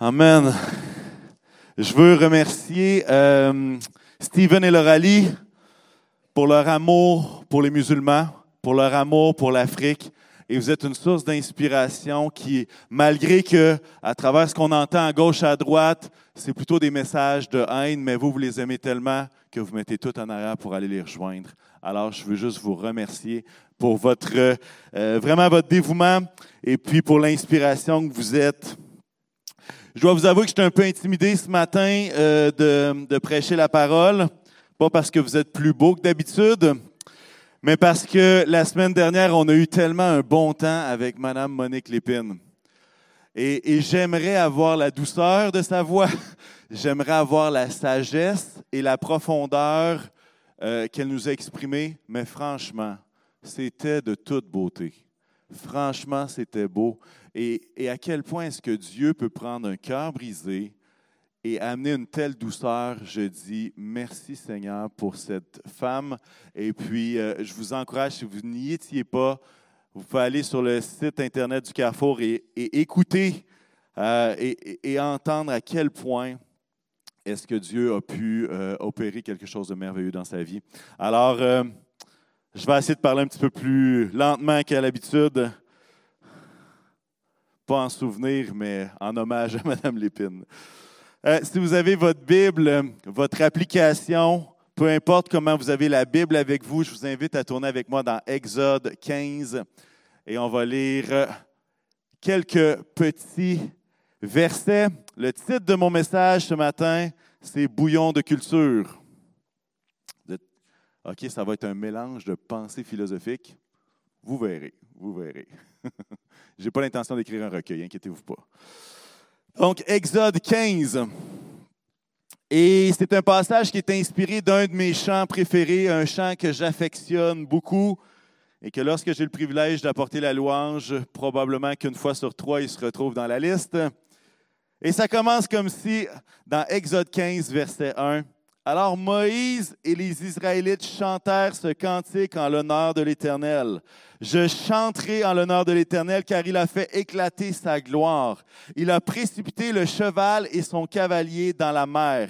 Amen. Je veux remercier euh, Stephen et Lauralie pour leur amour pour les musulmans, pour leur amour pour l'Afrique. Et vous êtes une source d'inspiration qui, malgré que, à travers ce qu'on entend à gauche, à droite, c'est plutôt des messages de haine, mais vous, vous les aimez tellement que vous mettez tout en arrière pour aller les rejoindre. Alors, je veux juste vous remercier pour votre, euh, vraiment votre dévouement et puis pour l'inspiration que vous êtes. Je dois vous avouer que j'étais un peu intimidé ce matin euh, de, prêcher la parole, pas parce que vous êtes plus beau que d'habitude, mais parce que la semaine dernière, on a eu tellement un bon temps avec Madame Monique Lépine. Et, et j'aimerais avoir la douceur de sa voix, j'aimerais avoir la sagesse et la profondeur euh, qu'elle nous a exprimée, mais franchement, c'était de toute beauté. Franchement, c'était beau. Et, à quel point est-ce que Dieu peut prendre un cœur brisé et amener une telle douceur? Je dis merci Seigneur pour cette femme. Et puis, euh, je vous encourage, si vous n'y étiez pas, vous pouvez aller sur le site Internet du Carrefour et, écouter euh, et, entendre à quel point est-ce que Dieu a pu euh, opérer quelque chose de merveilleux dans sa vie. Alors, je vais essayer de parler un petit peu plus lentement qu'à l'habitude. Pas en souvenir, mais en hommage à Mme Lépine. Euh, si vous avez votre Bible, votre application, peu importe comment vous avez la Bible avec vous, je vous invite à tourner avec moi dans Exode 15 et on va lire quelques petits versets. Le titre de mon message ce matin, c'est Bouillon de culture. OK, ça va être un mélange de pensées philosophiques. Vous verrez, vous verrez. Je n'ai pas l'intention d'écrire un recueil, inquiétez-vous pas. Donc, Exode 15. Et c'est un passage qui est inspiré d'un de mes chants préférés, un chant que j'affectionne beaucoup et que lorsque j'ai le privilège d'apporter la louange, probablement qu'une fois sur trois, il se retrouve dans la liste. Et ça commence comme si, dans Exode 15, verset 1, Alors Moïse et les Israélites chantèrent ce cantique en l'honneur de l'Éternel. Je chanterai en l'honneur de l'Éternel car il a fait éclater sa gloire. Il a précipité le cheval et son cavalier dans la mer.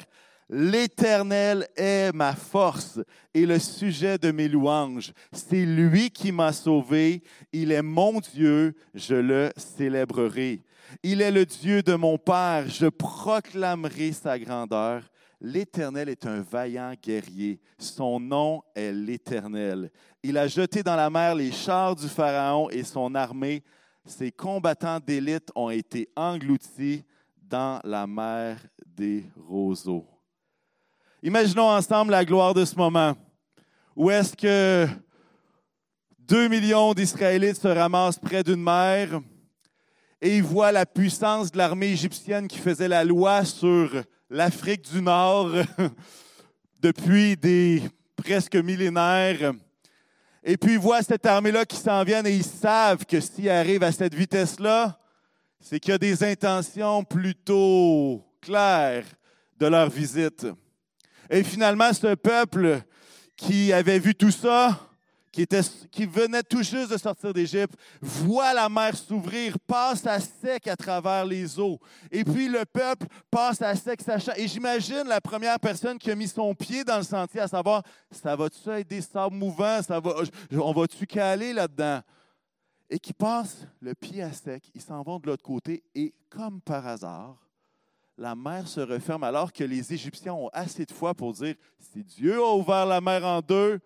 L'Éternel est ma force et le sujet de mes louanges. C'est lui qui m'a sauvé. Il est mon Dieu. Je le célébrerai. Il est le Dieu de mon Père. Je proclamerai sa grandeur. L'Éternel est un vaillant guerrier. Son nom est l'Éternel. Il a jeté dans la mer les chars du Pharaon et son armée. Ses combattants d'élite ont été engloutis dans la mer des roseaux. Imaginons ensemble la gloire de ce moment. Où est-ce que deux millions d'Israélites se ramassent près d'une mer et ils voient la puissance de l'armée égyptienne qui faisait la loi sur l'Afrique du Nord depuis des presque millénaires. Et puis ils voient cette armée-là qui s'en vient et ils savent que s'ils arrivent à cette vitesse-là, c'est qu'il y a des intentions plutôt claires de leur visite. Et finalement, ce peuple qui avait vu tout ça, qui, venait tout juste de sortir d'Égypte, voit la mer s'ouvrir, passe à sec à travers les eaux. Et puis le peuple passe à sec, sachant. Et j'imagine la première personne qui a mis son pied dans le sentier, à savoir, ça va-tu être des sables mouvants? Ça va, on va-tu caler là-dedans? Et qui passe le pied à sec, ils s'en vont de l'autre côté, et comme par hasard, la mer se referme alors que les Égyptiens ont assez de foi pour dire, si Dieu a ouvert la mer en deux,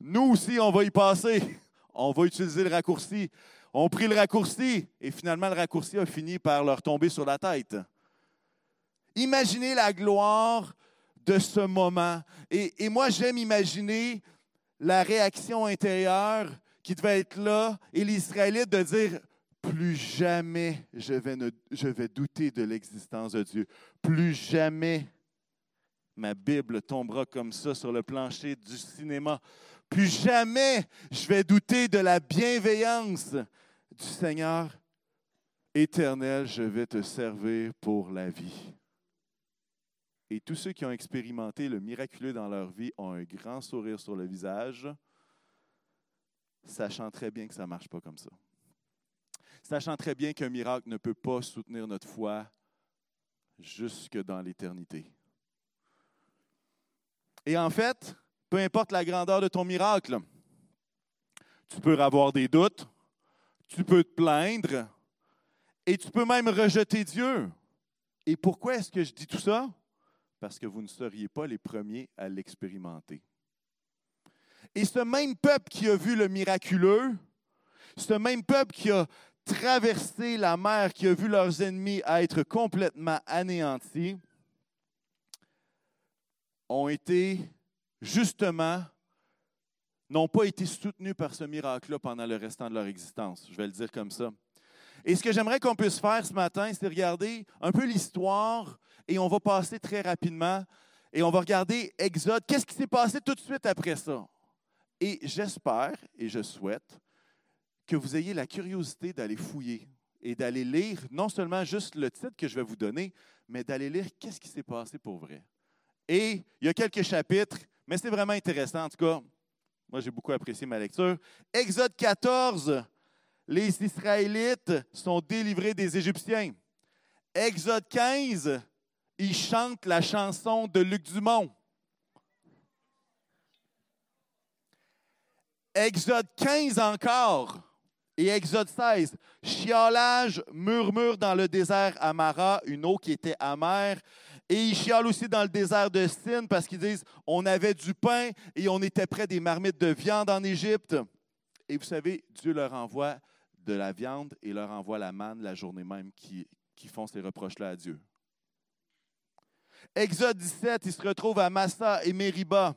nous aussi, on va y passer. On va utiliser le raccourci. On prit le raccourci et finalement, le raccourci a fini par leur tomber sur la tête. Imaginez la gloire de ce moment. Et, moi, j'aime imaginer la réaction intérieure qui devait être là et les Israélites de dire plus jamais je vais douter de l'existence de Dieu. Plus jamais ma Bible tombera comme ça sur le plancher du cinéma. Plus jamais je vais douter de la bienveillance du Seigneur éternel. Je vais te servir pour la vie. Et tous ceux qui ont expérimenté le miraculeux dans leur vie ont un grand sourire sur le visage, sachant très bien que ça ne marche pas comme ça sachant très bien qu'un miracle ne peut pas soutenir notre foi jusque dans l'éternité. Et en fait, peu importe la grandeur de ton miracle, tu peux avoir des doutes, tu peux te plaindre et tu peux même rejeter Dieu. Et pourquoi est-ce que je dis tout ça? Parce que vous ne seriez pas les premiers à l'expérimenter. Et ce même peuple qui a vu le miraculeux, ce même peuple qui a traversé la mer, qui a vu leurs ennemis être complètement anéantis, ont été justement, n'ont pas été soutenus par ce miracle-là pendant le restant de leur existence. Je vais le dire comme ça. Et ce que j'aimerais qu'on puisse faire ce matin, c'est regarder un peu l'histoire et on va passer très rapidement et on va regarder Exode. Qu'est-ce qui s'est passé tout de suite après ça? Et j'espère et je souhaite que vous ayez la curiosité d'aller fouiller et d'aller lire non seulement juste le titre que je vais vous donner, mais d'aller lire qu'est-ce qui s'est passé pour vrai. Et il y a quelques chapitres, mais c'est vraiment intéressant. En tout cas, moi, j'ai beaucoup apprécié ma lecture. Exode 14, les Israélites sont délivrés des Égyptiens. Exode 15, ils chantent la chanson de Luc Dumont. Exode 15 encore. Et Exode 16, chiolage, murmure dans le désert Amara, une eau qui était amère. Et ils chiolent aussi dans le désert de Sin parce qu'ils disent on avait du pain et on était près des marmites de viande en Égypte. Et vous savez, Dieu leur envoie de la viande et leur envoie la manne la journée même qui, qui font ces reproches-là à Dieu. Exode 17, ils se retrouvent à Massa et Mériba.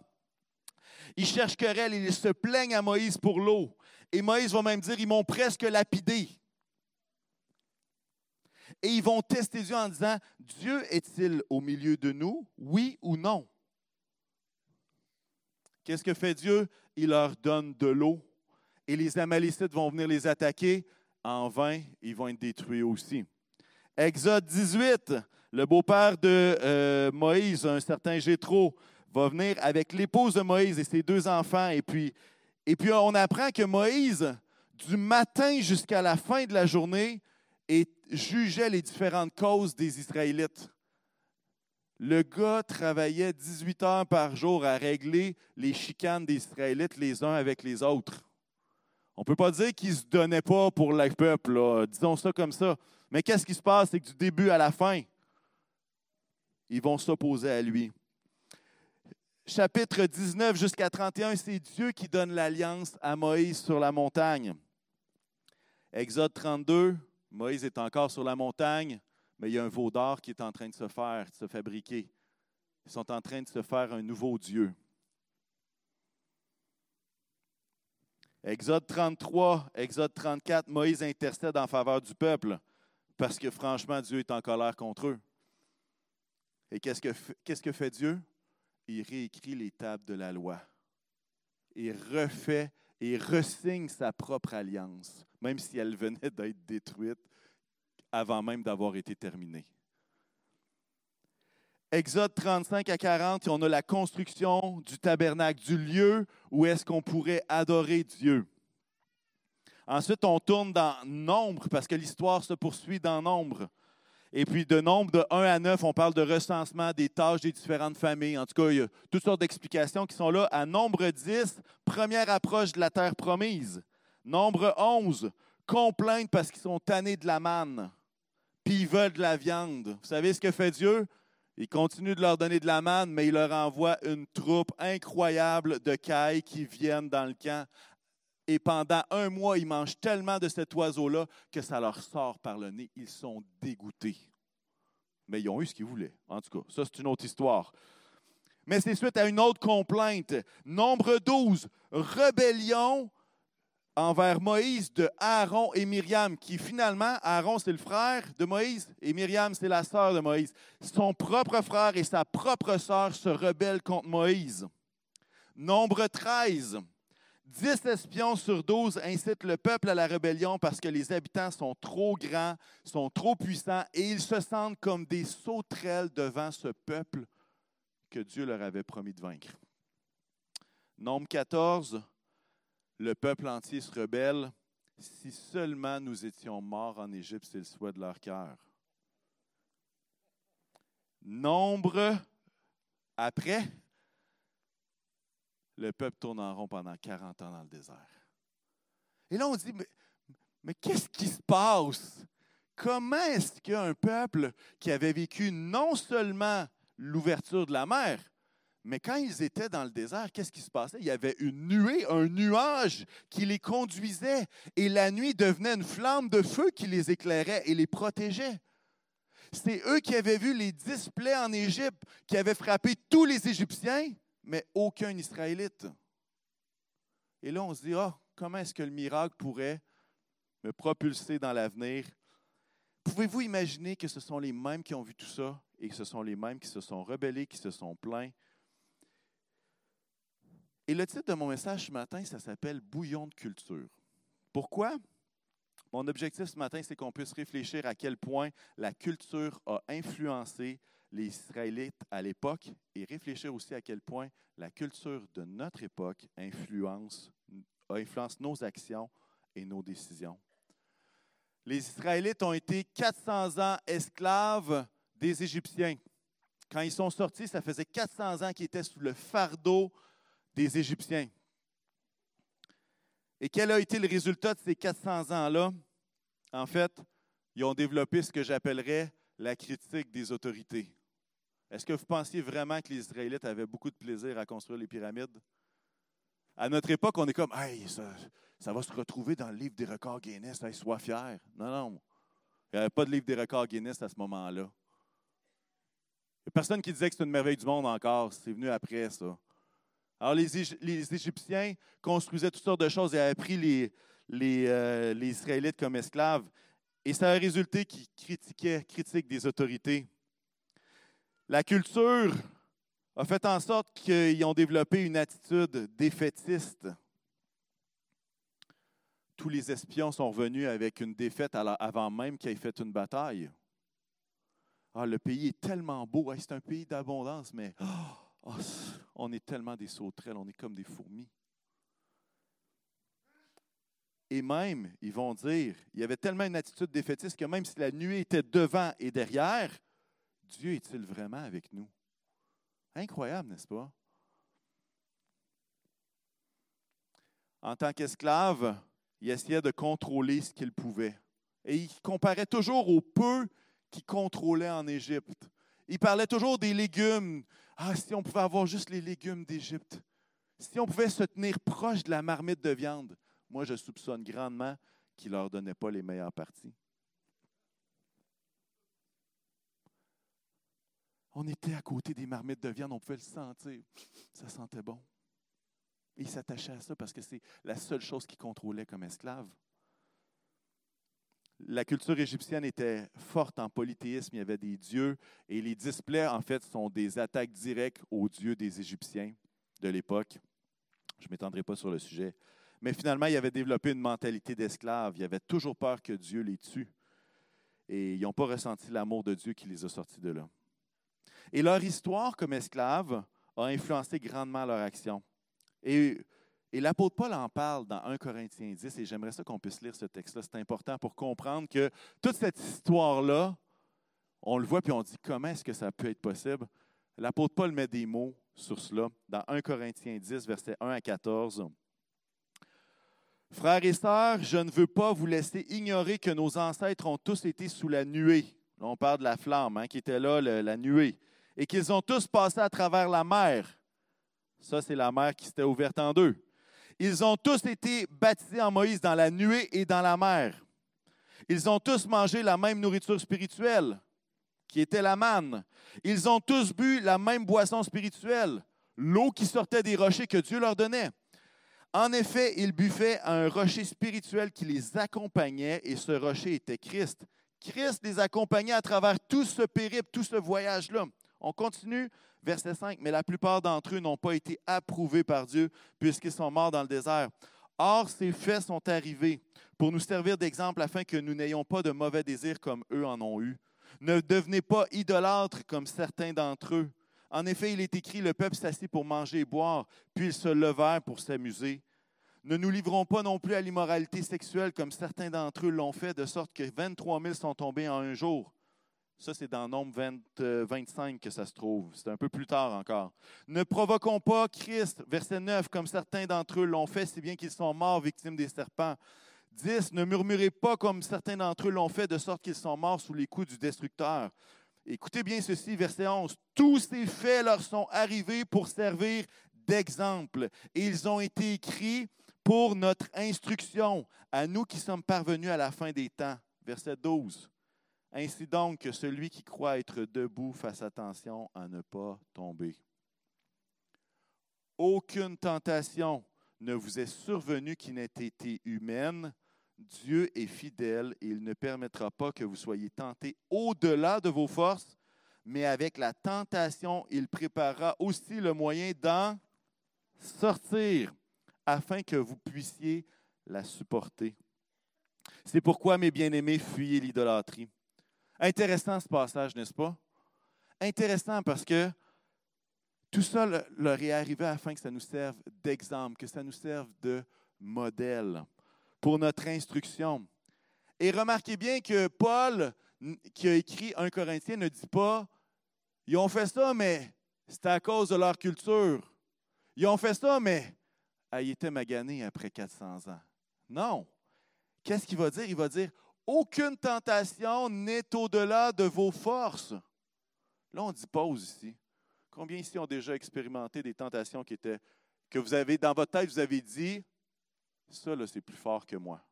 Ils cherchent querelle et ils se plaignent à Moïse pour l'eau. Et Moïse va même dire, ils m'ont presque lapidé. Et ils vont tester Dieu en disant, Dieu est-il au milieu de nous, oui ou non? Qu'est-ce que fait Dieu? Il leur donne de l'eau. Et les Amalécites vont venir les attaquer. En vain, ils vont être détruits aussi. Exode 18, le beau-père de euh, Moïse, un certain Jétro, va venir avec l'épouse de Moïse et ses deux enfants. Et puis, et puis, on apprend que Moïse, du matin jusqu'à la fin de la journée, jugeait les différentes causes des Israélites. Le gars travaillait 18 heures par jour à régler les chicanes des Israélites les uns avec les autres. On ne peut pas dire qu'il ne se donnait pas pour le peuple, disons ça comme ça. Mais qu'est-ce qui se passe? C'est que du début à la fin, ils vont s'opposer à lui chapitre 19 jusqu'à 31, c'est Dieu qui donne l'alliance à Moïse sur la montagne. Exode 32, Moïse est encore sur la montagne, mais il y a un veau d'or qui est en train de se faire, de se fabriquer. Ils sont en train de se faire un nouveau Dieu. Exode 33, Exode 34, Moïse intercède en faveur du peuple parce que franchement, Dieu est en colère contre eux. Et qu'est-ce que, fait Dieu? il réécrit les tables de la loi. Il refait et ressigne sa propre alliance, même si elle venait d'être détruite avant même d'avoir été terminée. Exode 35 à 40, on a la construction du tabernacle, du lieu où est-ce qu'on pourrait adorer Dieu. Ensuite, on tourne dans Nombre, parce que l'histoire se poursuit dans Nombre. Et puis, de nombre de 1 à 9, on parle de recensement des tâches des différentes familles. En tout cas, il y a toutes sortes d'explications qui sont là. À nombre 10, première approche de la terre promise. Nombre 11, complaintes parce qu'ils sont tannés de la manne, puis ils veulent de la viande. Vous savez ce que fait Dieu? Il continue de leur donner de la manne, mais il leur envoie une troupe incroyable de cailles qui viennent dans le camp et pendant un mois, ils mangent tellement de cet oiseau-là que ça leur sort par le nez. Ils sont dégoûtés. Mais ils ont eu ce qu'ils voulaient. En tout cas, ça, c'est une autre histoire. Mais c'est suite à une autre complainte. Nombre 12, rébellion envers Moïse de Aaron et Myriam, qui finalement, Aaron c'est le frère de Moïse et Myriam c'est la sœur de Moïse. Son propre frère et sa propre sœur se rebellent contre Moïse. Nombre 13, Dix espions sur douze incitent le peuple à la rébellion parce que les habitants sont trop grands, sont trop puissants et ils se sentent comme des sauterelles devant ce peuple que Dieu leur avait promis de vaincre. Nombre 14, le peuple entier se rebelle. Si seulement nous étions morts en Égypte, c'est le souhait de leur cœur. Nombre après, le peuple tourne en rond pendant 40 ans dans le désert. Et là, on dit, mais, mais qu'est-ce qui se passe? Comment est-ce qu'un peuple qui avait vécu non seulement l'ouverture de la mer, mais quand ils étaient dans le désert, qu'est-ce qui se passait? Il y avait une nuée, un nuage qui les conduisait et la nuit devenait une flamme de feu qui les éclairait et les protégeait. C'est eux qui avaient vu les dix plaies en Égypte qui avaient frappé tous les Égyptiens, mais aucun Israélite. Et là, on se dit, ah, comment est-ce que le miracle pourrait me propulser dans l'avenir? Pouvez-vous imaginer que ce sont les mêmes qui ont vu tout ça et que ce sont les mêmes qui se sont rebellés, qui se sont plaints, et le titre de mon message ce matin, ça s'appelle Bouillon de culture. Pourquoi? Mon objectif ce matin, c'est qu'on puisse réfléchir à quel point la culture a influencé les Israélites à l'époque et réfléchir aussi à quel point la culture de notre époque influence, influence nos actions et nos décisions. Les Israélites ont été 400 ans esclaves des Égyptiens. Quand ils sont sortis, ça faisait 400 ans qu'ils étaient sous le fardeau des Égyptiens. Et quel a été le résultat de ces 400 ans-là? En fait, ils ont développé ce que j'appellerais la critique des autorités. Est-ce que vous pensiez vraiment que les Israélites avaient beaucoup de plaisir à construire les pyramides? À notre époque, on est comme, hey, ça, va se retrouver dans le livre des records Guinness, hey, sois fier. Non, non. Il n'y avait pas de livre des records Guinness à ce moment-là. Il n'y a personne qui disait que c'est une merveille du monde encore. C'est venu après ça. Alors, les, Égyptiens construisaient toutes sortes de choses et avaient pris les, euh, les, Israélites comme esclaves. Et ça a résulté qu'ils critiquaient, critiquent des autorités. La culture a fait en sorte qu'ils ont développé une attitude défaitiste. Tous les espions sont revenus avec une défaite avant même qu'ils aient fait une bataille. Ah, le pays est tellement beau, c'est un pays d'abondance, mais oh, Oh, on est tellement des sauterelles, on est comme des fourmis. Et même, ils vont dire, il y avait tellement une attitude défaitiste que même si la nuée était devant et derrière, Dieu est-il vraiment avec nous? Incroyable, n'est-ce pas? En tant qu'esclave, il essayait de contrôler ce qu'il pouvait. Et il comparait toujours au peu qu'il contrôlait en Égypte. Il parlait toujours des légumes, ah, si on pouvait avoir juste les légumes d'Égypte. Si on pouvait se tenir proche de la marmite de viande. Moi, je soupçonne grandement qu'il ne leur donnait pas les meilleures parties. On était à côté des marmites de viande, on pouvait le sentir. Ça sentait bon. Il s'attachait à ça parce que c'est la seule chose qu'il contrôlait comme esclave la culture égyptienne était forte en polythéisme. Il y avait des dieux. Et les displays, en fait, sont des attaques directes aux dieux des Égyptiens de l'époque. Je ne m'étendrai pas sur le sujet. Mais finalement, ils avaient développé une mentalité d'esclave. Ils avaient toujours peur que Dieu les tue. Et ils n'ont pas ressenti l'amour de Dieu qui les a sortis de là. Et leur histoire comme esclaves a influencé grandement leur action. Et et l'apôtre Paul en parle dans 1 Corinthiens 10, et j'aimerais ça qu'on puisse lire ce texte-là. C'est important pour comprendre que toute cette histoire-là, on le voit puis on dit comment est-ce que ça peut être possible? L'apôtre Paul met des mots sur cela dans 1 Corinthiens 10, versets 1 à 14. Frères et sœurs, je ne veux pas vous laisser ignorer que nos ancêtres ont tous été sous la nuée. Là, on parle de la flamme hein, qui était là, la nuée. Et qu'ils ont tous passé à travers la mer. Ça, c'est la mer qui s'était ouverte en deux. Ils ont tous été baptisés en Moïse dans la nuée et dans la mer. Ils ont tous mangé la même nourriture spirituelle, qui était la manne. Ils ont tous bu la même boisson spirituelle, l'eau qui sortait des rochers que Dieu leur donnait. En effet, ils buvaient à un rocher spirituel qui les accompagnait, et ce rocher était Christ. Christ les accompagnait à travers tout ce périple, tout ce voyage-là. On continue, verset 5, mais la plupart d'entre eux n'ont pas été approuvés par Dieu puisqu'ils sont morts dans le désert. Or, ces faits sont arrivés pour nous servir d'exemple afin que nous n'ayons pas de mauvais désirs comme eux en ont eu. Ne devenez pas idolâtres comme certains d'entre eux. En effet, il est écrit, le peuple s'assit pour manger et boire, puis ils se levèrent pour s'amuser. Ne nous livrons pas non plus à l'immoralité sexuelle comme certains d'entre eux l'ont fait, de sorte que 23 000 sont tombés en un jour. Ça, c'est dans Nombre 20, 25 que ça se trouve. C'est un peu plus tard encore. Ne provoquons pas Christ, verset 9, comme certains d'entre eux l'ont fait, si bien qu'ils sont morts victimes des serpents. 10. Ne murmurez pas comme certains d'entre eux l'ont fait, de sorte qu'ils sont morts sous les coups du destructeur. Écoutez bien ceci, verset 11. Tous ces faits leur sont arrivés pour servir d'exemple, et ils ont été écrits pour notre instruction, à nous qui sommes parvenus à la fin des temps. Verset 12. Ainsi donc que celui qui croit être debout fasse attention à ne pas tomber. Aucune tentation ne vous est survenue qui n'ait été humaine. Dieu est fidèle et il ne permettra pas que vous soyez tentés au-delà de vos forces, mais avec la tentation, il préparera aussi le moyen d'en sortir afin que vous puissiez la supporter. C'est pourquoi, mes bien-aimés, fuyez l'idolâtrie. Intéressant ce passage, n'est-ce pas? Intéressant parce que tout ça leur est arrivé afin que ça nous serve d'exemple, que ça nous serve de modèle pour notre instruction. Et remarquez bien que Paul, qui a écrit un Corinthien, ne dit pas ils ont fait ça, mais c'était à cause de leur culture. Ils ont fait ça, mais ah, ils étaient maganés après 400 ans. Non. Qu'est-ce qu'il va dire? Il va dire aucune tentation n'est au-delà de vos forces. Là, on dit pause ici. Combien ici ont déjà expérimenté des tentations qui étaient, que vous avez, dans votre tête, vous avez dit, ça, là, c'est plus fort que moi.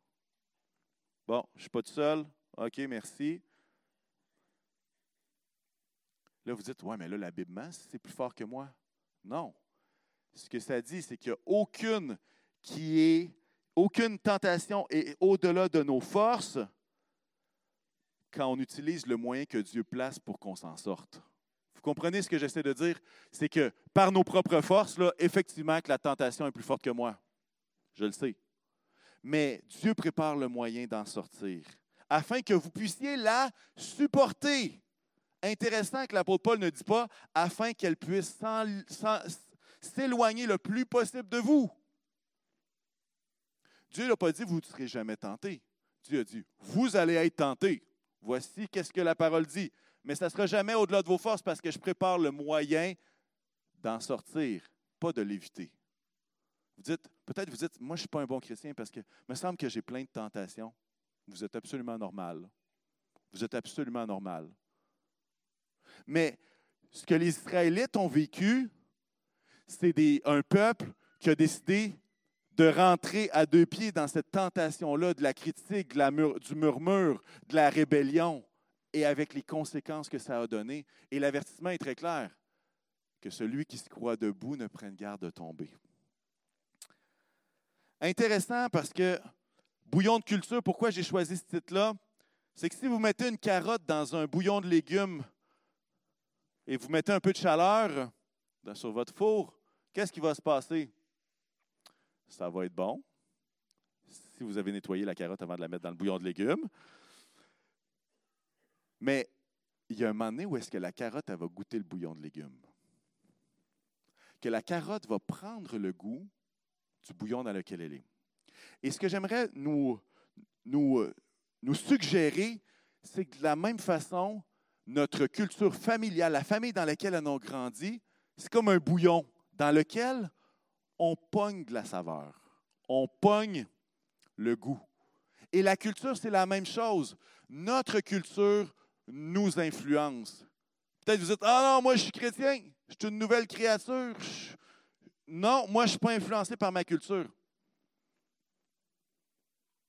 Bon, je ne suis pas tout seul. OK, merci. Là, vous dites, ouais, mais là, la Bible c'est plus fort que moi. Non. Ce que ça dit, c'est qu'il n'y a aucune qui est, aucune tentation est au-delà de nos forces, quand on utilise le moyen que Dieu place pour qu'on s'en sorte. Vous comprenez ce que j'essaie de dire? C'est que par nos propres forces, là, effectivement, que la tentation est plus forte que moi. Je le sais. Mais Dieu prépare le moyen d'en sortir afin que vous puissiez la supporter. Intéressant que l'apôtre Paul ne dit pas afin qu'elle puisse s'éloigner le plus possible de vous. Dieu n'a pas dit vous ne serez jamais tenté. Dieu a dit vous allez être tenté. Voici qu'est-ce que la parole dit. Mais ça ne sera jamais au-delà de vos forces parce que je prépare le moyen d'en sortir, pas de l'éviter. Vous dites, peut-être vous dites, moi je ne suis pas un bon chrétien parce que me semble que j'ai plein de tentations. Vous êtes absolument normal. Vous êtes absolument normal. Mais ce que les Israélites ont vécu, c'est un peuple qui a décidé de rentrer à deux pieds dans cette tentation-là de la critique, du murmure, de la rébellion, et avec les conséquences que ça a donné. Et l'avertissement est très clair, que celui qui se croit debout ne prenne garde de tomber. Intéressant parce que bouillon de culture, pourquoi j'ai choisi ce titre-là? C'est que si vous mettez une carotte dans un bouillon de légumes et vous mettez un peu de chaleur sur votre four, qu'est-ce qui va se passer? Ça va être bon. Si vous avez nettoyé la carotte avant de la mettre dans le bouillon de légumes. Mais il y a un moment donné où est-ce que la carotte va goûter le bouillon de légumes. Que la carotte va prendre le goût du bouillon dans lequel elle est. Et ce que j'aimerais nous, nous, nous suggérer, c'est que de la même façon, notre culture familiale, la famille dans laquelle on a grandi, c'est comme un bouillon dans lequel on pogne de la saveur, on pogne le goût. Et la culture, c'est la même chose. Notre culture nous influence. Peut-être vous dites, ah non, moi je suis chrétien, je suis une nouvelle créature. Non, moi je ne suis pas influencé par ma culture.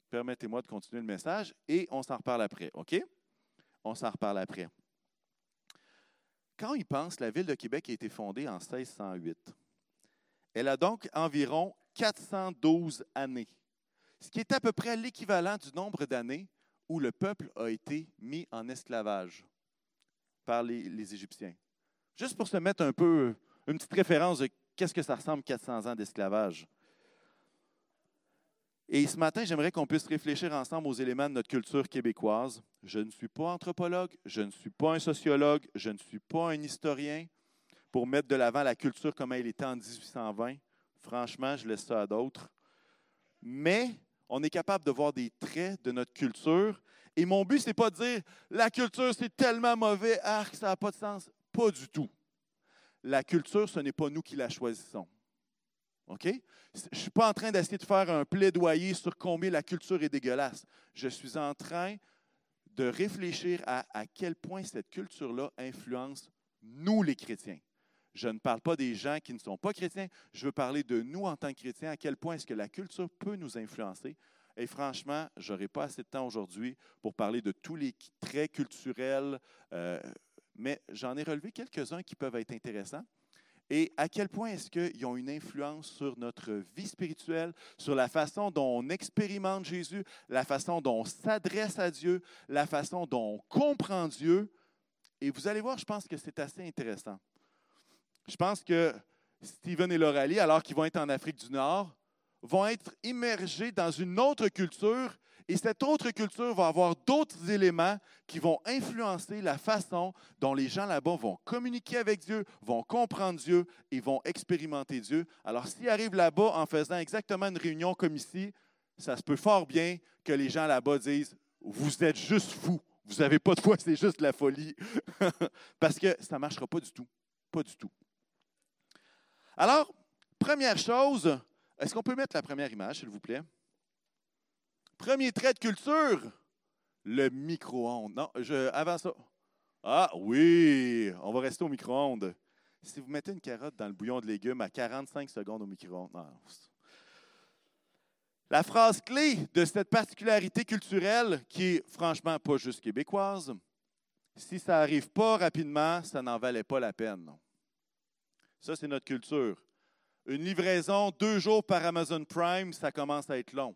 Permettez-moi de continuer le message et on s'en reparle après, OK? On s'en reparle après. Quand il pense, la ville de Québec a été fondée en 1608. Elle a donc environ 412 années, ce qui est à peu près l'équivalent du nombre d'années où le peuple a été mis en esclavage par les, Égyptiens. Juste pour se mettre un peu une petite référence de qu'est-ce que ça ressemble 400 ans d'esclavage. Et ce matin, j'aimerais qu'on puisse réfléchir ensemble aux éléments de notre culture québécoise. Je ne suis pas anthropologue, je ne suis pas un sociologue, je ne suis pas un historien, pour mettre de l'avant la culture comme elle était en 1820. Franchement, je laisse ça à d'autres. Mais on est capable de voir des traits de notre culture Et mon but, ce n'est pas de dire la culture, c'est tellement mauvais, arc, ça n'a pas de sens. Pas du tout. La culture, ce n'est pas nous qui la choisissons. OK? Je ne suis pas en train d'essayer de faire un plaidoyer sur combien la culture est dégueulasse. Je suis en train de réfléchir à à quel point cette culture-là influence nous, les chrétiens. Je ne parle pas des gens qui ne sont pas chrétiens, je veux parler de nous en tant que chrétiens, à quel point est-ce que la culture peut nous influencer. Et franchement, je n'aurai pas assez de temps aujourd'hui pour parler de tous les traits culturels, euh, mais j'en ai relevé quelques-uns qui peuvent être intéressants. Et à quel point est-ce qu'ils ont une influence sur notre vie spirituelle, sur la façon dont on expérimente Jésus, la façon dont on s'adresse à Dieu, la façon dont on comprend Dieu. Et vous allez voir, je pense que c'est assez intéressant. Je pense que Stephen et Loralie, alors qu'ils vont être en Afrique du Nord, vont être immergés dans une autre culture et cette autre culture va avoir d'autres éléments qui vont influencer la façon dont les gens là-bas vont communiquer avec Dieu, vont comprendre Dieu et vont expérimenter Dieu. Alors, s'ils arrivent là-bas en faisant exactement une réunion comme ici, ça se peut fort bien que les gens là-bas disent Vous êtes juste fous, vous n'avez pas de foi, c'est juste la folie. Parce que ça ne marchera pas du tout. Pas du tout. Alors, première chose, est-ce qu'on peut mettre la première image, s'il vous plaît? Premier trait de culture, le micro-ondes. Non, je, avant ça. Ah oui, on va rester au micro-ondes. Si vous mettez une carotte dans le bouillon de légumes à 45 secondes au micro-ondes. La phrase clé de cette particularité culturelle, qui est franchement pas juste québécoise, si ça n'arrive pas rapidement, ça n'en valait pas la peine. Ça, c'est notre culture. Une livraison deux jours par Amazon Prime, ça commence à être long.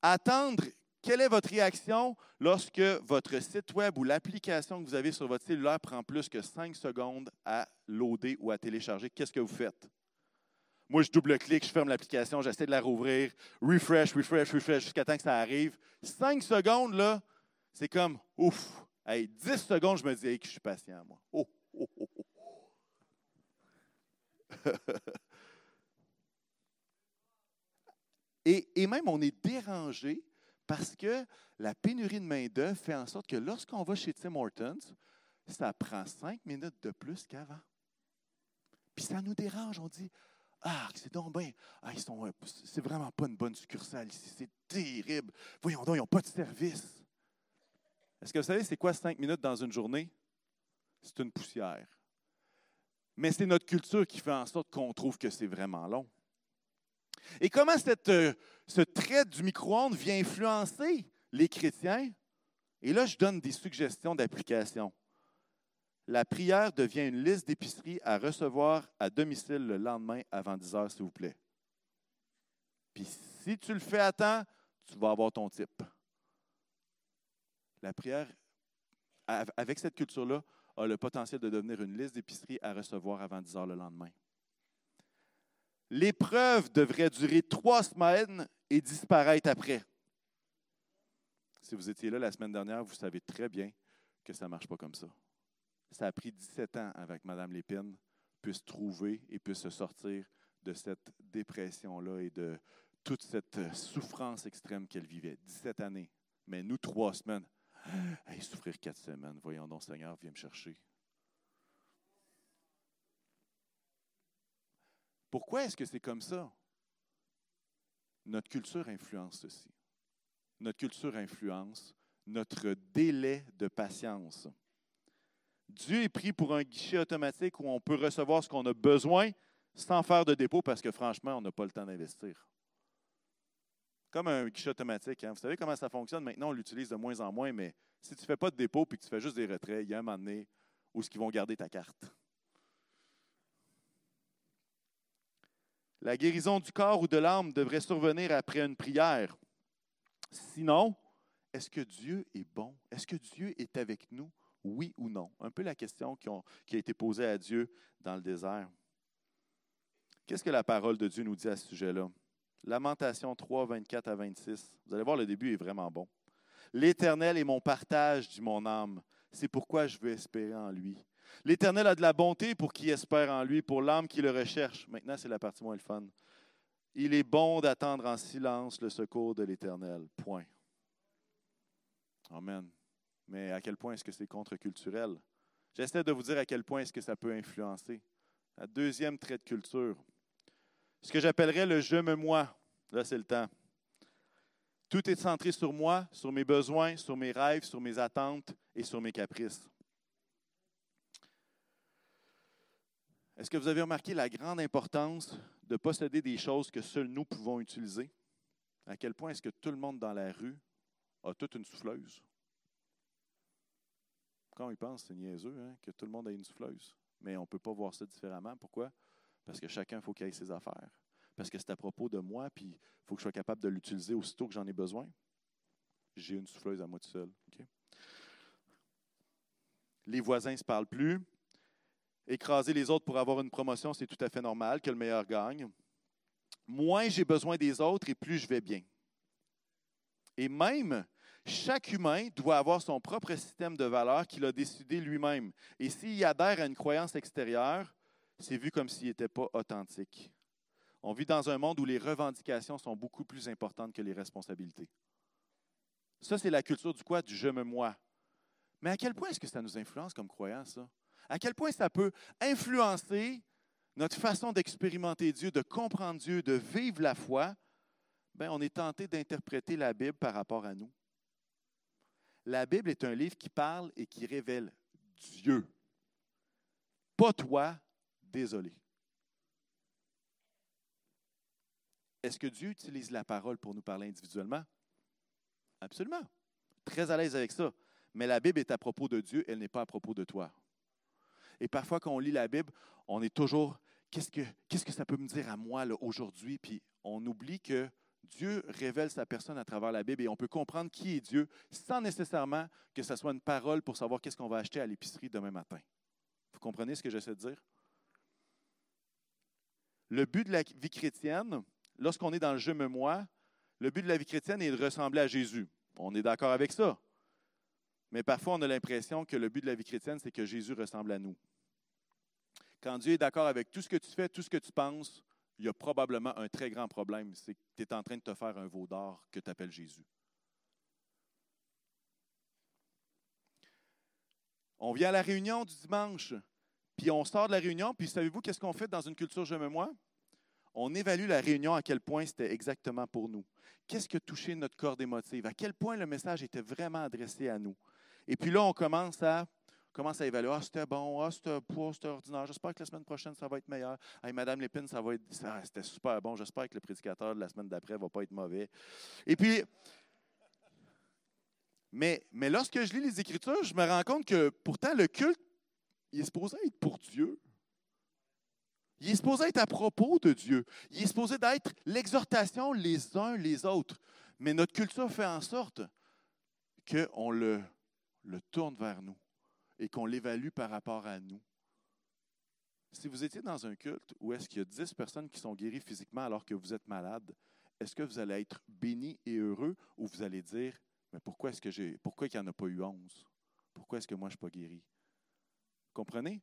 Attendre, quelle est votre réaction lorsque votre site web ou l'application que vous avez sur votre cellulaire prend plus que cinq secondes à loader ou à télécharger? Qu'est-ce que vous faites? Moi, je double-clique, je ferme l'application, j'essaie de la rouvrir, refresh, refresh, refresh, jusqu'à temps que ça arrive. Cinq secondes, là, c'est comme, ouf, hey, 10 secondes, je me dis que je suis patient, moi. Oh, oh, oh, et, même, on est dérangé parce que la pénurie de main-d'œuvre fait en sorte que lorsqu'on va chez Tim Hortons, ça prend cinq minutes de plus qu'avant. Puis ça nous dérange. On dit Ah, c'est donc bien. Ah, c'est vraiment pas une bonne succursale ici. C'est terrible. Voyons donc, ils n'ont pas de service. Est-ce que vous savez, c'est quoi cinq minutes dans une journée? C'est une poussière mais c'est notre culture qui fait en sorte qu'on trouve que c'est vraiment long. Et comment euh, ce trait du micro-ondes vient influencer les chrétiens? Et là, je donne des suggestions d'application. La prière devient une liste d'épiceries à recevoir à domicile le lendemain avant 10 heures, s'il vous plaît. Puis si tu le fais à temps, tu vas avoir ton type. La prière, avec cette culture-là, a le potentiel de devenir une liste d'épiceries à recevoir avant 10 heures le lendemain. L'épreuve devrait durer trois semaines et disparaître après. Si vous étiez là la semaine dernière, vous savez très bien que ça ne marche pas comme ça. Ça a pris 17 ans avec Mme Lépine puisse trouver et puisse se sortir de cette dépression-là et de toute cette souffrance extrême qu'elle vivait. 17 années. Mais nous, trois semaines. Hey, souffrir quatre semaines, voyons donc, Seigneur, viens me chercher. Pourquoi est-ce que c'est comme ça? Notre culture influence ceci. Notre culture influence notre délai de patience. Dieu est pris pour un guichet automatique où on peut recevoir ce qu'on a besoin sans faire de dépôt parce que franchement, on n'a pas le temps d'investir comme un guichet automatique. Hein. Vous savez comment ça fonctionne? Maintenant, on l'utilise de moins en moins, mais si tu ne fais pas de dépôt et que tu fais juste des retraits, il y a un moment donné où ce qu'ils vont garder ta carte. La guérison du corps ou de l'âme devrait survenir après une prière. Sinon, est-ce que Dieu est bon? Est-ce que Dieu est avec nous? Oui ou non? Un peu la question qui a été posée à Dieu dans le désert. Qu'est-ce que la parole de Dieu nous dit à ce sujet-là? Lamentation 3, 24 à 26. Vous allez voir, le début est vraiment bon. L'Éternel est mon partage, dit mon âme. C'est pourquoi je veux espérer en lui. L'Éternel a de la bonté pour qui espère en lui, pour l'âme qui le recherche. Maintenant, c'est la partie moins le fun. Il est bon d'attendre en silence le secours de l'Éternel. Point. Amen. Mais à quel point est-ce que c'est contre-culturel? J'essaie de vous dire à quel point est-ce que ça peut influencer. La deuxième trait de culture. Ce que j'appellerais le je me moi. Là, c'est le temps. Tout est centré sur moi, sur mes besoins, sur mes rêves, sur mes attentes et sur mes caprices. Est-ce que vous avez remarqué la grande importance de posséder des choses que seuls nous pouvons utiliser? À quel point est-ce que tout le monde dans la rue a toute une souffleuse? Quand on y pense, c'est niaiseux hein, que tout le monde a une souffleuse. Mais on ne peut pas voir ça différemment. Pourquoi? Parce que chacun, faut qu'il ait ses affaires. Parce que c'est à propos de moi, puis il faut que je sois capable de l'utiliser aussitôt que j'en ai besoin. J'ai une souffleuse à moi tout seul. Les voisins ne se parlent plus. Écraser les autres pour avoir une promotion, c'est tout à fait normal que le meilleur gagne. Moins j'ai besoin des autres et plus je vais bien. Et même, chaque humain doit avoir son propre système de valeurs qu'il a décidé lui-même. Et s'il adhère à une croyance extérieure, c'est vu comme s'il n'était pas authentique. On vit dans un monde où les revendications sont beaucoup plus importantes que les responsabilités. Ça, c'est la culture du quoi? Du je me moi. Mais à quel point est-ce que ça nous influence comme croyance, ça? À quel point ça peut influencer notre façon d'expérimenter Dieu, de comprendre Dieu, de vivre la foi? Bien, on est tenté d'interpréter la Bible par rapport à nous. La Bible est un livre qui parle et qui révèle Dieu. Pas toi, désolé. Est-ce que Dieu utilise la parole pour nous parler individuellement? Absolument. Très à l'aise avec ça. Mais la Bible est à propos de Dieu, elle n'est pas à propos de toi. Et parfois, quand on lit la Bible, on est toujours, qu'est-ce que, ça peut me dire à moi aujourd'hui? Puis on oublie que Dieu révèle sa personne à travers la Bible et on peut comprendre qui est Dieu sans nécessairement que ce soit une parole pour savoir qu'est-ce qu'on va acheter à l'épicerie demain matin. Vous comprenez ce que j'essaie de dire? Le but de la vie chrétienne, lorsqu'on est dans le je me moi, le but de la vie chrétienne est de ressembler à Jésus. On est d'accord avec ça. Mais parfois, on a l'impression que le but de la vie chrétienne, c'est que Jésus ressemble à nous. Quand Dieu est d'accord avec tout ce que tu fais, tout ce que tu penses, il y a probablement un très grand problème. C'est que tu es en train de te faire un veau d'or que tu appelles Jésus. On vient à la réunion du dimanche, puis on sort de la réunion, puis savez-vous qu'est-ce qu'on fait dans une culture Je me moi? On évalue la réunion à quel point c'était exactement pour nous. Qu'est-ce qui a touché notre corps émotive? À quel point le message était vraiment adressé à nous? Et puis là, on commence à, commence à évaluer. Ah, c'était bon, ah, c'était poids, c'était ordinaire. J'espère que la semaine prochaine, ça va être meilleur. Hey, Madame Lépine, ça va être. c'était super bon. J'espère que le prédicateur de la semaine d'après ne va pas être mauvais. Et puis. Mais, mais lorsque je lis les Écritures, je me rends compte que pourtant, le culte, il est supposé être pour Dieu. Il est supposé être à propos de Dieu. Il est supposé d'être l'exhortation les uns les autres. Mais notre culture fait en sorte qu'on le, le tourne vers nous et qu'on l'évalue par rapport à nous. Si vous étiez dans un culte où est-ce qu'il y a 10 personnes qui sont guéries physiquement alors que vous êtes malade, est-ce que vous allez être béni et heureux ou vous allez dire, mais pourquoi est-ce que j'ai, pourquoi il n'y en a pas eu 11? Pourquoi est-ce que moi je ne suis pas guéri? Comprenez?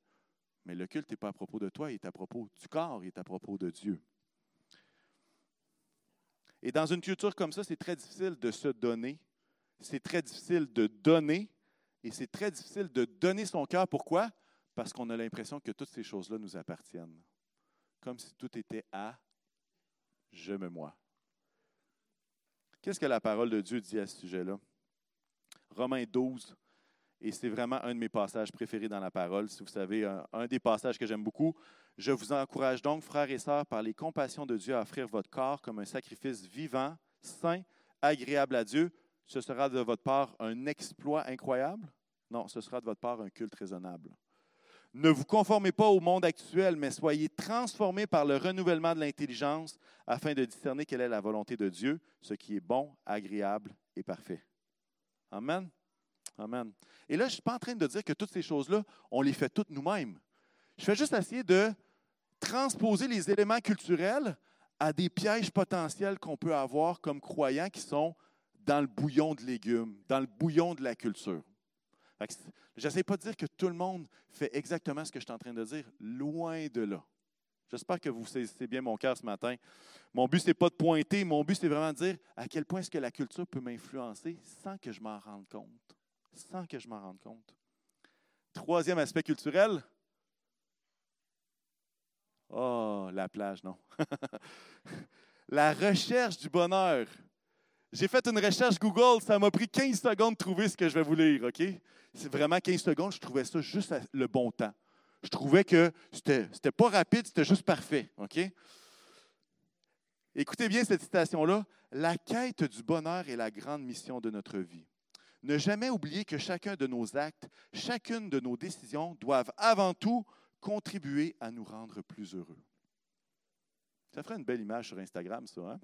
Mais le culte n'est pas à propos de toi, il est à propos du corps, il est à propos de Dieu. Et dans une culture comme ça, c'est très difficile de se donner. C'est très difficile de donner et c'est très difficile de donner son cœur. Pourquoi? Parce qu'on a l'impression que toutes ces choses-là nous appartiennent. Comme si tout était à je me moi. Qu'est-ce que la parole de Dieu dit à ce sujet-là? Romains 12, et c'est vraiment un de mes passages préférés dans la parole. Si vous savez, un, des passages que j'aime beaucoup. Je vous encourage donc, frères et sœurs, par les compassions de Dieu, à offrir votre corps comme un sacrifice vivant, saint, agréable à Dieu, ce sera de votre part un exploit incroyable? Non, ce sera de votre part un culte raisonnable. Ne vous conformez pas au monde actuel, mais soyez transformés par le renouvellement de l'intelligence afin de discerner quelle est la volonté de Dieu, ce qui est bon, agréable et parfait. Amen. Amen. Et là, je ne suis pas en train de dire que toutes ces choses-là, on les fait toutes nous-mêmes. Je fais juste essayer de transposer les éléments culturels à des pièges potentiels qu'on peut avoir comme croyants qui sont dans le bouillon de légumes, dans le bouillon de la culture. Je n'essaie pas de dire que tout le monde fait exactement ce que je suis en train de dire, loin de là. J'espère que vous saisissez bien mon cœur ce matin. Mon but, ce n'est pas de pointer, mon but, c'est vraiment de dire à quel point est-ce que la culture peut m'influencer sans que je m'en rende compte. Sans que je m'en rende compte. Troisième aspect culturel. Oh, la plage, non. la recherche du bonheur. J'ai fait une recherche Google, ça m'a pris 15 secondes de trouver ce que je vais vous lire, OK? C'est vraiment 15 secondes, je trouvais ça juste le bon temps. Je trouvais que c'était, pas rapide, c'était juste parfait, OK? Écoutez bien cette citation-là. La quête du bonheur est la grande mission de notre vie. Ne jamais oublier que chacun de nos actes, chacune de nos décisions doivent avant tout contribuer à nous rendre plus heureux. Ça ferait une belle image sur Instagram, ça. Hein?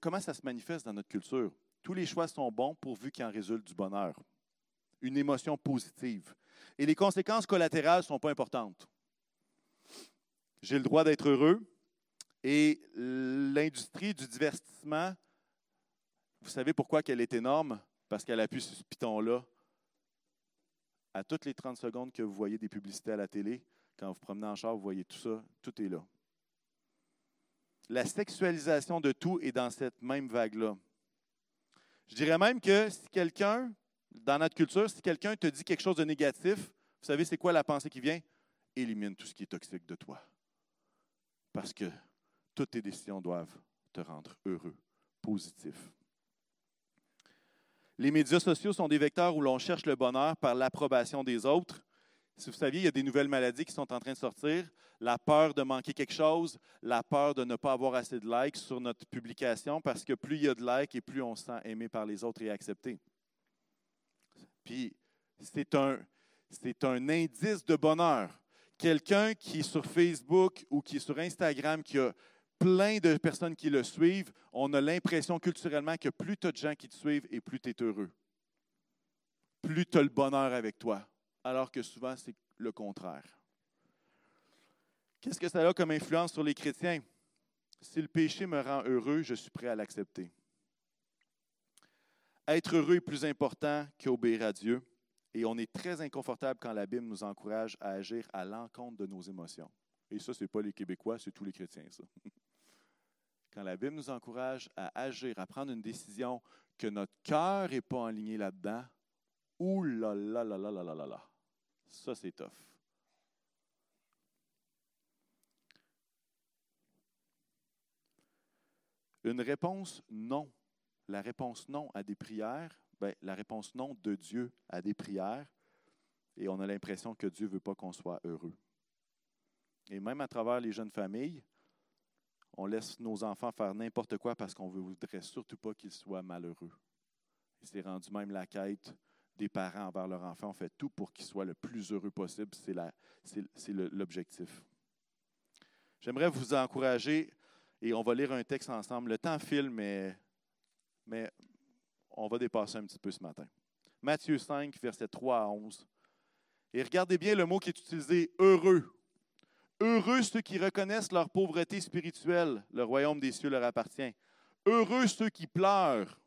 Comment ça se manifeste dans notre culture? Tous les choix sont bons pourvu qu'il en résulte du bonheur, une émotion positive. Et les conséquences collatérales ne sont pas importantes. J'ai le droit d'être heureux et l'industrie du divertissement, vous savez pourquoi qu'elle est énorme? Parce qu'elle appuie sur ce piton-là. À toutes les 30 secondes que vous voyez des publicités à la télé, quand vous promenez en char, vous voyez tout ça, tout est là. La sexualisation de tout est dans cette même vague-là. Je dirais même que si quelqu'un, dans notre culture, si quelqu'un te dit quelque chose de négatif, vous savez, c'est quoi la pensée qui vient? Élimine tout ce qui est toxique de toi. Parce que toutes tes décisions doivent te rendre heureux, positif. Les médias sociaux sont des vecteurs où l'on cherche le bonheur par l'approbation des autres. Si vous saviez, il y a des nouvelles maladies qui sont en train de sortir. La peur de manquer quelque chose, la peur de ne pas avoir assez de likes sur notre publication, parce que plus il y a de likes et plus on se sent aimé par les autres et accepté. Puis, c'est un, c'est un indice de bonheur. Quelqu'un qui est sur Facebook ou qui est sur Instagram, qui a plein de personnes qui le suivent, on a l'impression culturellement que plus tu as de gens qui te suivent et plus tu es heureux. Plus tu as le bonheur avec toi. Alors que souvent, c'est le contraire. Qu'est-ce que ça a comme influence sur les chrétiens? Si le péché me rend heureux, je suis prêt à l'accepter. Être heureux est plus important qu'obéir à Dieu. Et on est très inconfortable quand la Bible nous encourage à agir à l'encontre de nos émotions. Et ça, ce n'est pas les Québécois, c'est tous les chrétiens, ça. Quand la Bible nous encourage à agir, à prendre une décision que notre cœur n'est pas aligné là-dedans, ouh. Ça, c'est tough. Une réponse non. La réponse non à des prières, ben, la réponse non de Dieu à des prières, et on a l'impression que Dieu ne veut pas qu'on soit heureux. Et même à travers les jeunes familles, on laisse nos enfants faire n'importe quoi parce qu'on ne voudrait surtout pas qu'ils soient malheureux. C'est rendu même la quête des parents envers leur enfant. On fait tout pour qu'ils soient le plus heureux possible. C'est l'objectif. J'aimerais vous encourager, et on va lire un texte ensemble. Le temps file, mais, mais on va dépasser un petit peu ce matin. Matthieu 5, versets 3 à 11. Et regardez bien le mot qui est utilisé, heureux. Heureux ceux qui reconnaissent leur pauvreté spirituelle, le royaume des cieux leur appartient. Heureux ceux qui pleurent,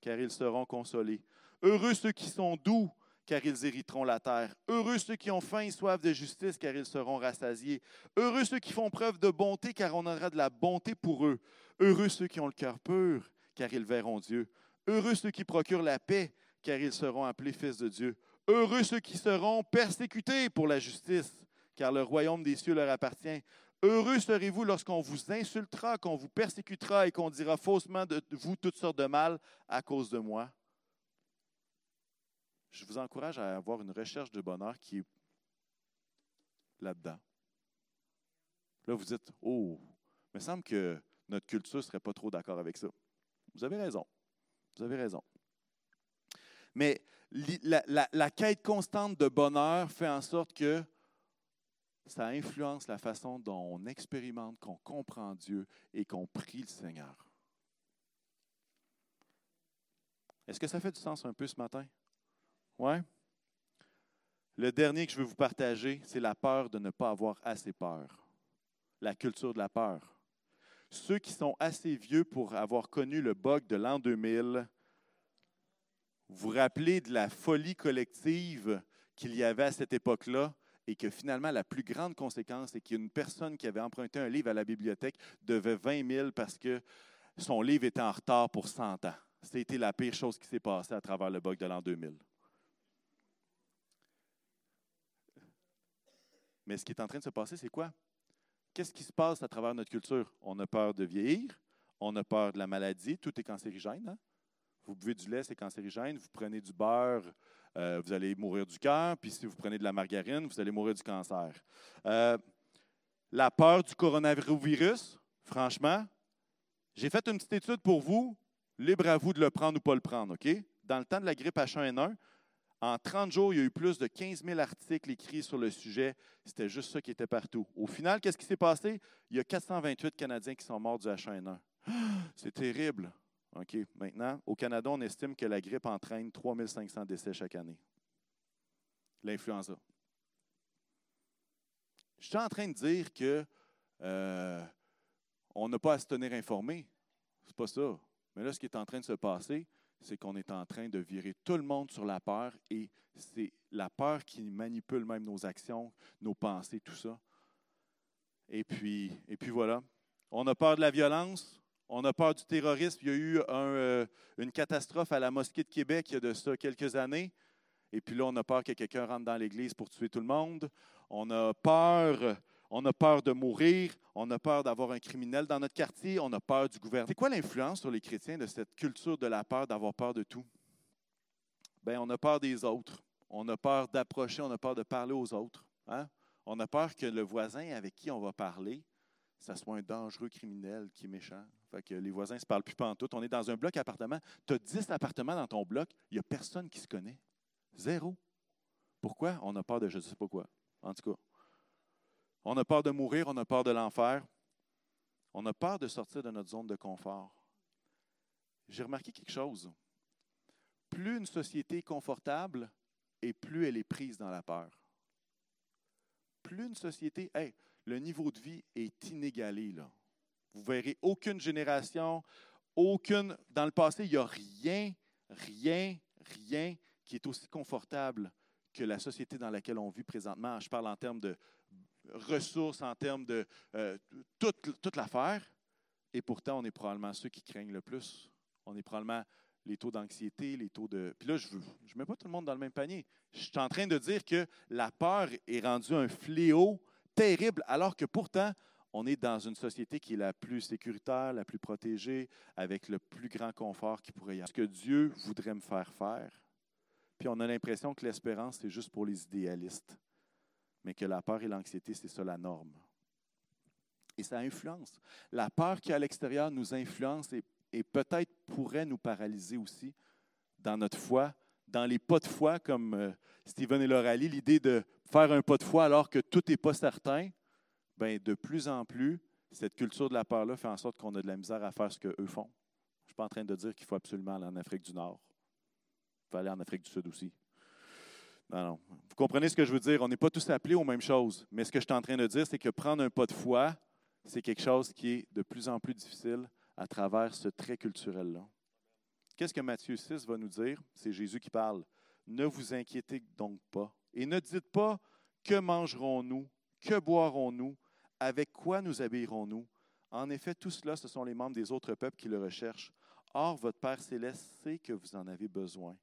car ils seront consolés. Heureux ceux qui sont doux, car ils hériteront la terre. Heureux ceux qui ont faim et soif de justice, car ils seront rassasiés. Heureux ceux qui font preuve de bonté, car on aura de la bonté pour eux. Heureux ceux qui ont le cœur pur, car ils verront Dieu. Heureux ceux qui procurent la paix, car ils seront appelés fils de Dieu. Heureux ceux qui seront persécutés pour la justice, car le royaume des cieux leur appartient. Heureux serez-vous lorsqu'on vous insultera, qu'on vous persécutera et qu'on dira faussement de vous toutes sortes de mal à cause de moi. Je vous encourage à avoir une recherche de bonheur qui est là-dedans. Là, vous dites, oh, il me semble que notre culture ne serait pas trop d'accord avec ça. Vous avez raison. Vous avez raison. Mais la, la, quête constante de bonheur fait en sorte que ça influence la façon dont on expérimente, qu'on comprend Dieu et qu'on prie le Seigneur. Est-ce que ça fait du sens un peu ce matin? Oui? Le dernier que je veux vous partager, c'est la peur de ne pas avoir assez peur. La culture de la peur. Ceux qui sont assez vieux pour avoir connu le bug de l'an 2000, vous vous rappelez de la folie collective qu'il y avait à cette époque-là? Et que finalement, la plus grande conséquence, c'est qu'une personne qui avait emprunté un livre à la bibliothèque devait 20 000 parce que son livre était en retard pour 100 ans. C'était la pire chose qui s'est passée à travers le bug de l'an 2000. Mais ce qui est en train de se passer, c'est quoi? Qu'est-ce qui se passe à travers notre culture? On a peur de vieillir, on a peur de la maladie, tout est cancérigène. Hein? Vous buvez du lait, c'est cancérigène. Vous prenez du beurre, euh, vous allez mourir du cœur. Puis si vous prenez de la margarine, vous allez mourir du cancer. Euh, la peur du coronavirus, franchement, j'ai fait une petite étude pour vous. Libre à vous de le prendre ou pas le prendre, OK? Dans le temps de la grippe H1N1, en 30 jours, il y a eu plus de 15 000 articles écrits sur le sujet. C'était juste ça qui était partout. Au final, qu'est-ce qui s'est passé? Il y a 428 Canadiens qui sont morts du H1N1. C'est terrible. OK. Maintenant, au Canada, on estime que la grippe entraîne 3500 décès chaque année. L'influenza. Je suis en train de dire que euh, on n'a pas à se tenir informé. C'est pas ça. Mais là, ce qui est en train de se passer, c'est qu'on est en train de virer tout le monde sur la peur et c'est la peur qui manipule même nos actions, nos pensées, tout ça. Et puis, et puis voilà. On a peur de la violence, on a peur du terrorisme. Il y a eu euh, une catastrophe à la mosquée de Québec il y a de ça quelques années. Et puis là, on a peur que quelqu'un rentre dans l'église pour tuer tout le monde. On a peur on peur de mourir, on a peur d'avoir un criminel dans notre quartier, on a peur du gouvernement. C'est quoi l'influence sur les chrétiens de cette culture de la peur, d'avoir peur de tout? Bien, on a peur des autres. On a peur d'approcher, on a peur de parler aux autres. Hein? On a peur que le voisin avec qui on va parler, ça soit un dangereux criminel qui est méchant. Fait que les voisins ne se parlent plus tout. On est dans un bloc appartement. Tu as 10 appartements dans ton bloc, il n'y a personne qui se connaît. Zéro. Pourquoi? On a peur de je ne sais pas quoi. En tout cas, on a peur de mourir, on a peur de l'enfer. On a peur de sortir de notre zone de confort. J'ai remarqué quelque chose. Plus une société est confortable, et plus elle est prise dans la peur. Plus une société, le niveau de vie est inégalé. Là. Vous verrez aucune génération, aucune. Dans le passé, il n'y a rien, rien, rien qui est aussi confortable que la société dans laquelle on vit présentement. Je parle en termes de ressources, en termes de euh, toute, toute l'affaire. Et pourtant, on est probablement ceux qui craignent le plus. On est probablement les taux d'anxiété, les taux de... Puis là, je ne je mets pas tout le monde dans le même panier. Je suis en train de dire que la peur est rendue un fléau terrible, alors que pourtant, on est dans une société qui est la plus sécuritaire, la plus protégée, avec le plus grand confort qui pourrait y avoir. Ce que Dieu voudrait me faire faire. Puis on a l'impression que l'espérance, c'est juste pour les idéalistes mais que la peur et l'anxiété, c'est ça la norme. Et ça influence. La peur qui est à l'extérieur nous influence et, peut-être pourrait nous paralyser aussi dans notre foi, dans les pas de foi, comme euh, Stephen et Loralie, l'idée de faire un pas de foi alors que tout n'est pas certain, bien, de plus en plus, cette culture de la peur-là fait en sorte qu'on a de la misère à faire ce qu'eux font. Je ne suis pas en train de dire qu'il faut absolument aller en Afrique du Nord. Il faut aller en Afrique du Sud aussi. Non, non. Vous comprenez ce que je veux dire? On n'est pas tous appelés aux mêmes choses. Mais ce que je suis en train de dire, c'est que prendre un pas de foi, c'est quelque chose qui est de plus en plus difficile à travers ce trait culturel-là. Qu'est-ce que Matthieu 6 va nous dire? C'est Jésus qui parle. Ne vous inquiétez donc pas. Et ne dites pas que mangerons-nous, que boirons-nous, avec quoi nous habillerons-nous? En effet, tout cela, ce sont les membres des autres peuples qui le recherchent. Or, votre Père céleste sait que vous en avez besoin.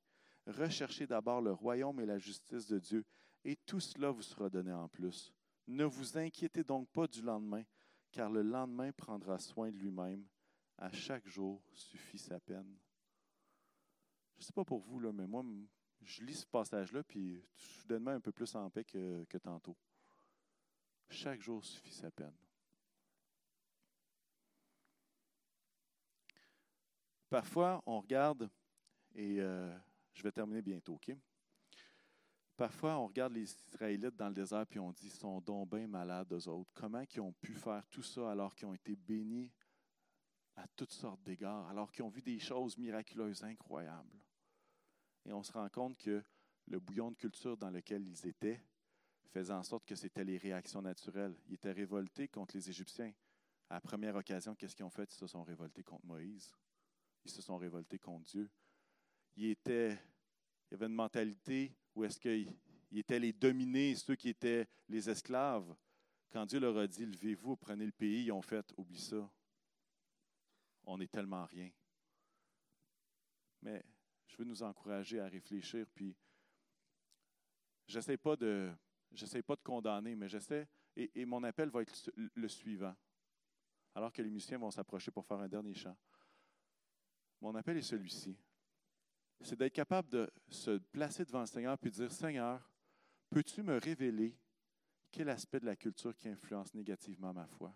Recherchez d'abord le royaume et la justice de Dieu, et tout cela vous sera donné en plus. Ne vous inquiétez donc pas du lendemain, car le lendemain prendra soin de lui-même. À chaque jour suffit sa peine. Je ne sais pas pour vous, là, mais moi, je lis ce passage-là, puis soudainement un peu plus en paix que, que tantôt. Chaque jour suffit sa peine. Parfois, on regarde et euh, je vais terminer bientôt, OK? Parfois, on regarde les Israélites dans le désert puis on dit, sont donc bien malades, eux autres. Comment ils ont pu faire tout ça alors qu'ils ont été bénis à toutes sortes d'égards, alors qu'ils ont vu des choses miraculeuses incroyables? Et on se rend compte que le bouillon de culture dans lequel ils étaient faisait en sorte que c'était les réactions naturelles. Ils étaient révoltés contre les Égyptiens. À la première occasion, qu'est-ce qu'ils ont fait? Ils se sont révoltés contre Moïse. Ils se sont révoltés contre Dieu il, était, il avait une mentalité où est-ce qu'il ils étaient les dominés, ceux qui étaient les esclaves. Quand Dieu leur a dit, levez-vous, prenez le pays, ils ont fait, oublie ça. On n'est tellement rien. Mais je veux nous encourager à réfléchir, puis j'essaie pas de, j'essaie pas de condamner, mais j'essaie, et, et mon appel va être le suivant, alors que les musiciens vont s'approcher pour faire un dernier chant. Mon appel est celui-ci. C'est d'être capable de se placer devant le Seigneur et de dire, Seigneur, peux-tu me révéler quel aspect de la culture qui influence négativement ma foi?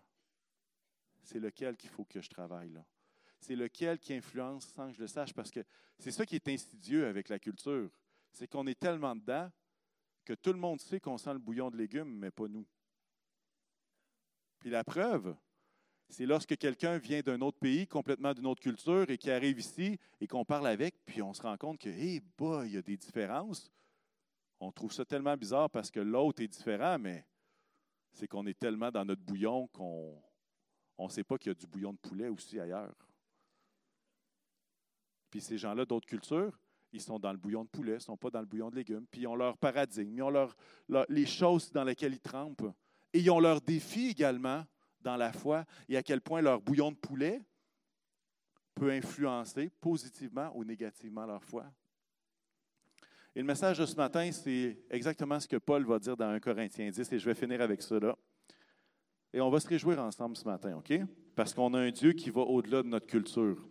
C'est lequel qu'il faut que je travaille là? C'est lequel qui influence sans que je le sache? Parce que c'est ça qui est insidieux avec la culture. C'est qu'on est tellement dedans que tout le monde sait qu'on sent le bouillon de légumes, mais pas nous. Puis la preuve, c'est lorsque quelqu'un vient d'un autre pays, complètement d'une autre culture, et qui arrive ici et qu'on parle avec, puis on se rend compte que, hé, bah, il y a des différences. On trouve ça tellement bizarre parce que l'autre est différent, mais c'est qu'on est tellement dans notre bouillon qu'on ne sait pas qu'il y a du bouillon de poulet aussi ailleurs. Puis ces gens-là d'autres cultures, ils sont dans le bouillon de poulet, ils ne sont pas dans le bouillon de légumes. Puis ils ont leur paradigme, ils ont leur, les choses dans lesquelles ils trempent. Et ils ont leurs défis également dans la foi et à quel point leur bouillon de poulet peut influencer positivement ou négativement leur foi. Et le message de ce matin, c'est exactement ce que Paul va dire dans 1 Corinthiens 10, et je vais finir avec cela. Et on va se réjouir ensemble ce matin, OK? Parce qu'on a un Dieu qui va au-delà de notre culture.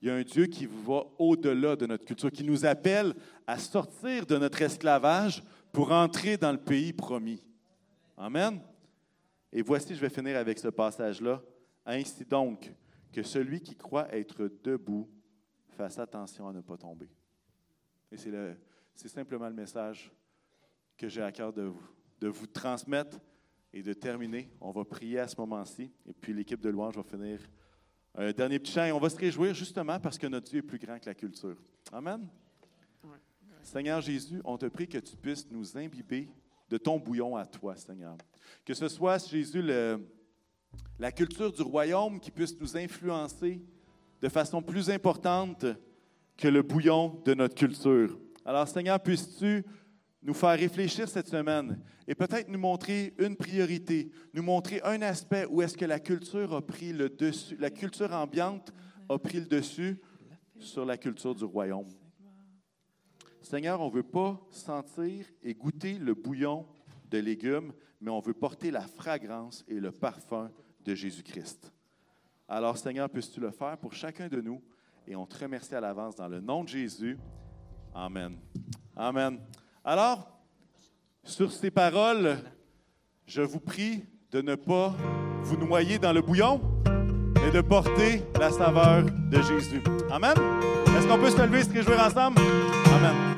Il y a un Dieu qui va au-delà de notre culture, qui nous appelle à sortir de notre esclavage pour entrer dans le pays promis. Amen. Et voici, je vais finir avec ce passage-là. Ainsi donc, que celui qui croit être debout fasse attention à ne pas tomber. Et c'est simplement le message que j'ai à cœur de vous, transmettre et de terminer. On va prier à ce moment-ci, et puis l'équipe de louange va finir un dernier petit chant, et on va se réjouir justement parce que notre Dieu est plus grand que la culture. Amen. Seigneur Jésus, on te prie que tu puisses nous imbiber de ton bouillon à toi, Seigneur. Que ce soit, Jésus, la culture du royaume qui puisse nous influencer de façon plus importante que le bouillon de notre culture. Alors, Seigneur, puisses-tu nous faire réfléchir cette semaine et peut-être nous montrer une priorité, nous montrer un aspect où est-ce que la culture a pris le dessus, la culture ambiante a pris le dessus sur la culture du royaume. Seigneur, on ne veut pas sentir et goûter le bouillon de légumes, mais on veut porter la fragrance et le parfum de Jésus-Christ. Alors, Seigneur, puisses-tu le faire pour chacun de nous et on te remercie à l'avance dans le nom de Jésus. Amen. Amen. Alors, sur ces paroles, je vous prie de ne pas vous noyer dans le bouillon, mais de porter la saveur de Jésus. Amen. Est-ce qu'on peut se lever et se réjouir ensemble? Amen.